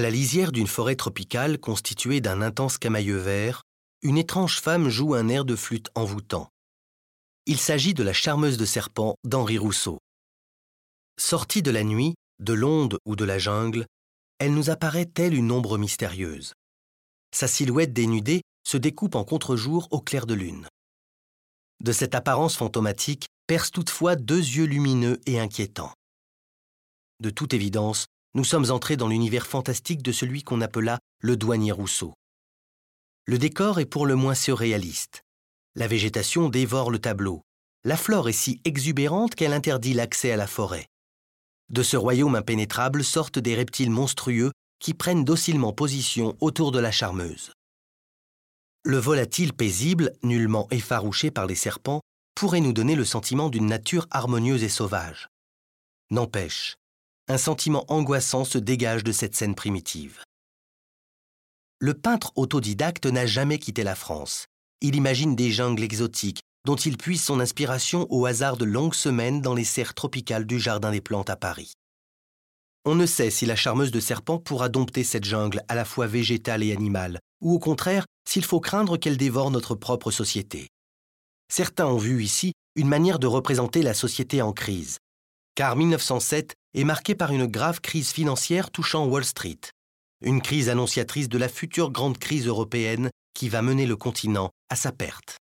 la lisière d'une forêt tropicale constituée d'un intense camailleux vert, une étrange femme joue un air de flûte envoûtant. Il s'agit de la charmeuse de serpent d'Henri Rousseau. Sortie de la nuit, de l'onde ou de la jungle, elle nous apparaît telle une ombre mystérieuse. Sa silhouette dénudée se découpe en contre-jour au clair de lune. De cette apparence fantomatique percent toutefois deux yeux lumineux et inquiétants. De toute évidence, nous sommes entrés dans l'univers fantastique de celui qu'on appela le douanier Rousseau. Le décor est pour le moins surréaliste. La végétation dévore le tableau. La flore est si exubérante qu'elle interdit l'accès à la forêt. De ce royaume impénétrable sortent des reptiles monstrueux qui prennent docilement position autour de la charmeuse. Le volatile paisible, nullement effarouché par les serpents, pourrait nous donner le sentiment d'une nature harmonieuse et sauvage. N'empêche, un sentiment angoissant se dégage de cette scène primitive. Le peintre autodidacte n'a jamais quitté la France. Il imagine des jungles exotiques dont il puise son inspiration au hasard de longues semaines dans les serres tropicales du Jardin des Plantes à Paris. On ne sait si la charmeuse de serpent pourra dompter cette jungle à la fois végétale et animale, ou au contraire s'il faut craindre qu'elle dévore notre propre société. Certains ont vu ici une manière de représenter la société en crise, car 1907 est marqué par une grave crise financière touchant Wall Street, une crise annonciatrice de la future grande crise européenne qui va mener le continent à sa perte.